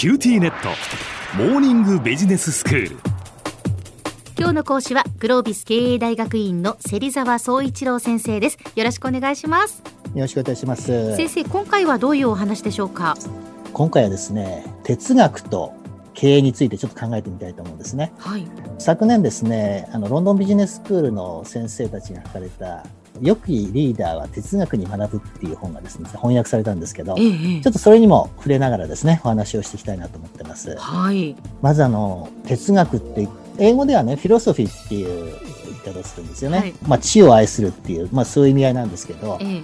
QTnet。モーニングビジネススクール。今日の講師はグロービス経営大学院の芹沢宗一郎先生です。よろしくお願いします。よろしくお願いします。先生今回はどういうお話でしょうか？今回はですね哲学と経営についてちょっと考えてみたいと思うんですね、はい、昨年ですねあのロンドンビジネススクールの先生たちが書かれた良きリーダーは哲学に学ぶっていう本がですね、翻訳されたんですけど、ええ、ちょっとそれにも触れながらですね、お話をしていきたいなと思ってます。はい。まずあの、哲学って英語ではね、フィロソフィーっていう言い方をするんですよね。はい、まあ、知を愛するっていう、まあ、そういう意味合いなんですけど、え、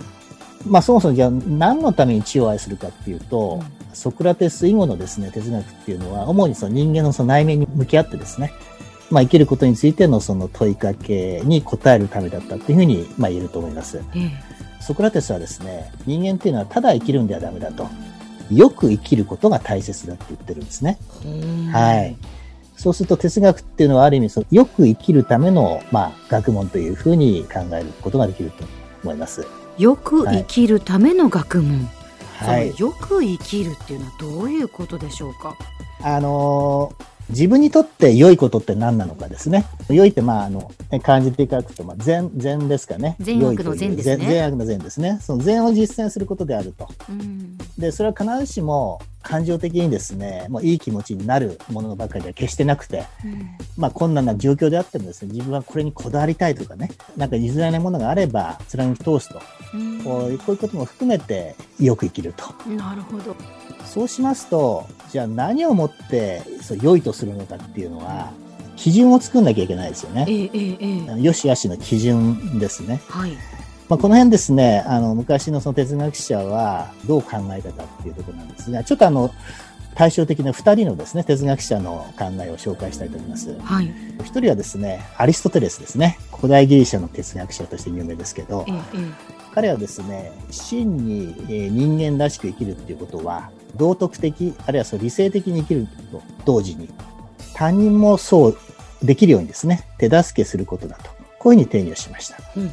まあ、そもそもじゃあ何のために知を愛するかっていうと、うん、ソクラテス以後のですね、哲学っていうのは、主にその人間のその内面に向き合ってですね、まあ、生きることについてのその問いかけに答えるためだったっていうふうに、まあ、言えると思います。ソクラテスはですね、人間っていうのはただ生きるんではダメだと。よく生きることが大切だって言ってるんですね。はい。そうすると哲学っていうのはある意味その、よく生きるための、まあ、学問というふうに考えることができると思います。よく生きるための学問。はい。よく生きるっていうのはどういうことでしょうか？あのー自分にとって良いことって何なのかですね。良いって、まあ、あの、漢字で書くと、まあ、善、善ですかね。善悪の善ですね。善悪の善ですね。その善を実践することであると。うん、で、それは必ずしも感情的にですね、もういい気持ちになるものばかりでは決してなくて、うん、まあ、困難な状況であってもですね、自分はこれにこだわりたいとかね、なんか譲らないものがあれば貫き通すと。うん、こういうことも含めてよく生きると。なるほど。そうしますと、じゃあ何をもってそう良いとするのかっていうのは、基準を作んなきゃいけないですよね。えええ、よしあしの基準ですね。はい。まあ、この辺ですね、あの、昔のその哲学者はどう考えたかっていうところなんですが、ちょっとあの、対照的な2人のですね、哲学者の考えを紹介したいと思います。はい。1人はですね、アリストテレスですね。古代ギリシャの哲学者として有名ですけど、ええ、彼はですね、真に人間らしく生きるっていうことは、道徳的、あるいはその理性的に生きると同時に、他人もそうできるようにですね、手助けすることだと。こういうふうに定義をしました。うんうん、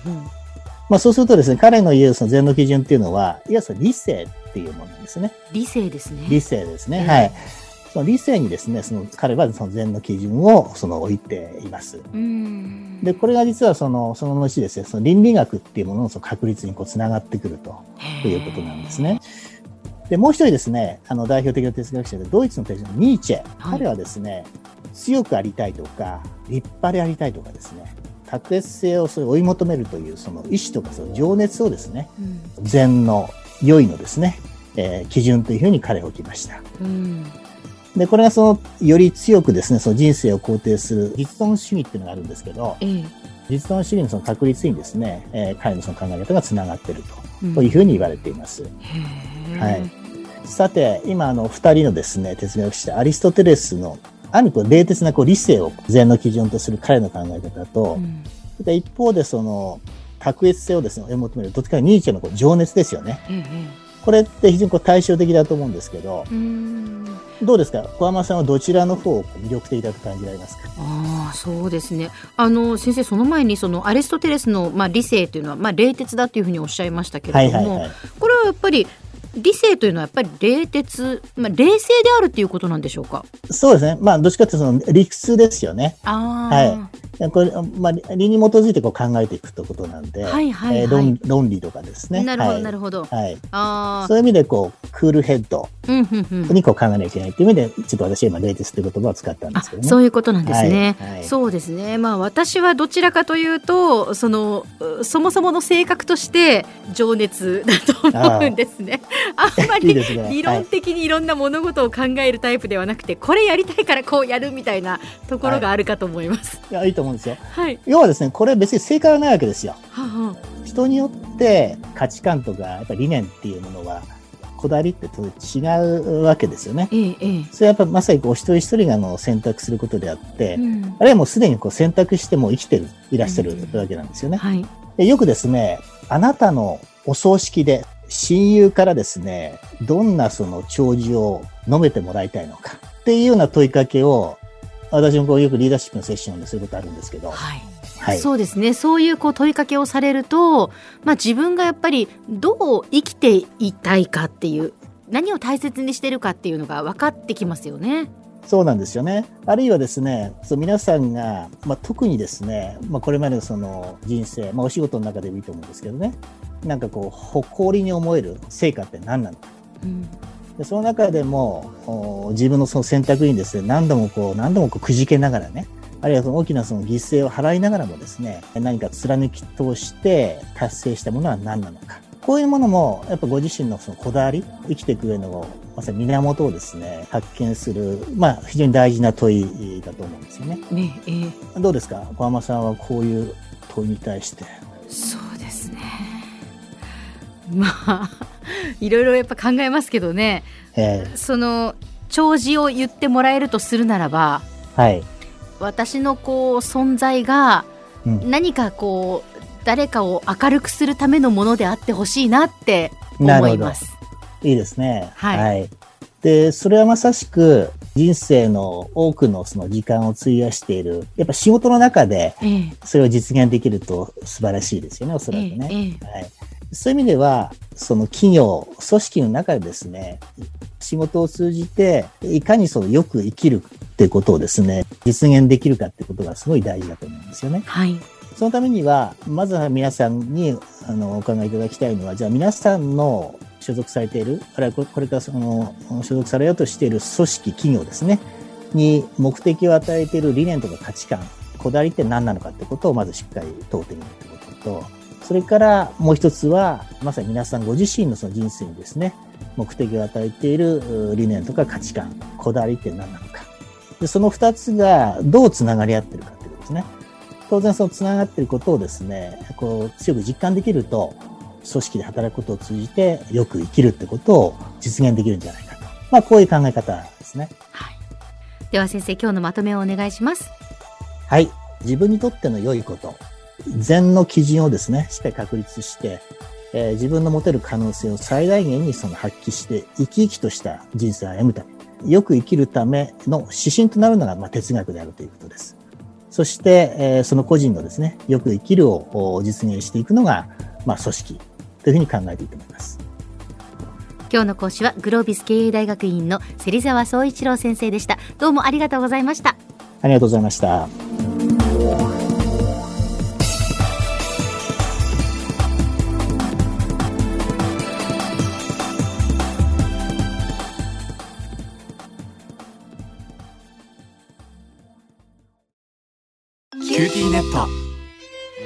まあそうするとですね、彼の言うその禅の基準っていうのは、いわゆる理性っていうものですね。理性ですね。理性ですね。はい。その理性にですね、その彼はその禅の基準をその置いています。で、これが実はその、その後ですね、その倫理学っていうもののその確率にこう繋がってくるということなんですね。で、もう一人ですね、あの代表的な哲学者で、ドイツの哲学者ニーチェ。はい、彼はですね、強くありたいとか、立派でありたいとかですね、卓越性をそれ追い求めるというその意志とかその情熱をですね、うん、善の良いのですね、えー、基準というふうに彼は置きました。うん、で、これがその、より強くですね、その人生を肯定する実存主義っていうのがあるんですけど、えー、実存主義のその確率にですね、えー、彼のその考え方がつながっていると、うん、というふうに言われています。はい。さて、今、あの、二人のですね、哲学者、アリストテレスの、あるこう、冷徹なこう理性を禅の基準とする彼の考え方と、うん、一方でその、卓越性をですね、追い求める、どっちかニーチェのこう情熱ですよね。うんうん、これって非常にこう対照的だと思うんですけど、どうですか？小浜さんはどちらの方を魅力的だと感じられますか？ああそうですねあの先生その前にそのアリストテレスの、まあ、理性というのは、まあ、冷徹だというふうにおっしゃいましたけれども、はいはいはい、これはやっぱり理性というのはやっぱり冷徹、まあ、冷静であるっていうことなんでしょうか？そうですね。まあ、どっちかというとその理屈ですよね。はい。これ、まあ、理に基づいてこう考えていくということなんで、はいはいはい、えー、論論理とかですね。なるほど、はい、なるほど。はい。あそういう意味で、こう、クールヘッドにこう考えなきゃいけないという意味で、ちょっと私は今、冷徹という言葉を使ったんですけどね。そういうことなんですね。はいはい、そうですね。まあ、私はどちらかというと、その、そもそもの性格として、情熱だと思うんですね。あんまり 理論的にいろんな物事を考えるタイプではなくて、これやりたいからこうやるみたいなところがあるかと思います。いやいいと思うんですよ。はい、要はですねこれ別に正解はないわけですよ。はは人によって価値観とかやっぱ理念っていうものはこだわりって違うわけですよね。ええ、それはやっぱまさにこう一人一人がの選択することであって、うん、あるいはもうすでにこう選択しても生きてるいらっしゃるわけなんですよね。うんはい、でよくですねあなたのお葬式で親友からですね、どんなその弔辞を述べてもらいたいのかっていうような問いかけを、私もこうよくリーダーシップのセッションでそういうことあるんですけど、はいはい、そうですねそういうこう問いかけをされると、まあ、自分がやっぱりどう生きていたいかっていう何を大切にしてるかっていうのが分かってきますよね。そうなんですよね。あるいはですね、そう皆さんが、まあ、特にですね、まあ、これまでのその人生、まあ、お仕事の中でもいいと思うんですけどね、なんかこう、誇りに思える成果って何なのか。うん、でその中でも、自分のその選択にですね、何度もこう、何度もこうくじけながらね、あるいはその大きなその犠牲を払いながらもですね、何か貫き通して達成したものは何なのか。こういうものも、やっぱご自身のそのこだわり、生きていく上のまさに源をですね、発見する、まあ、非常に大事な問いだと思うんですよね。ねえー、どうですか？小浜さんはこういう問いに対して。そうですね。まあ、いろいろやっぱ考えますけどね。えー、その、弔辞を言ってもらえるとするならば、はい。私のこう、存在が、何かこう、誰かを明るくするためのものであってほしいなって思います。いいですね。はい。はい、で、それはまさしく人生の多くのその時間を費やしている、やっぱ仕事の中でそれを実現できると素晴らしいですよね、おそらくね。えはい、そういう意味では、その企業、組織の中でですね、仕事を通じて、いかにそのよく生きるってことをですね、実現できるかってことがすごい大事だと思うんですよね。はい。そのためには、まずは皆さんにあのお考えいただきたいのは、じゃあ皆さんの所属されている、あるいはこれからその所属されようとしている組織、企業ですね、に目的を与えている理念とか価値観、こだわりって何なのかってことをまずしっかり問うてみるということと、それからもう一つは、まさに皆さんご自身のその人生にですね、目的を与えている理念とか価値観、こだわりって何なのか。でその二つがどう繋がり合ってるかっていうことですね。当然その繋がっていることをですね、こう強く実感できると、組織で働くことを通じてよく生きるってことを実現できるんじゃないかと。まあ、こういう考え方ですね。はい。では先生、今日のまとめをお願いします。はい。自分にとっての良いこと、善の基準をですね、しっかり確立して、えー、自分の持てる可能性を最大限にその発揮して、生き生きとした人生を歩むため、よく生きるための指針となるのが、まあ、哲学であるということです。そして、えー、その個人のですね、よく生きるを実現していくのが、まあ、組織というふうに考えていいと思います。今日の講師はグロービス経営大学院の芹沢総一郎先生でした。どうもありがとうございました。ありがとうございました。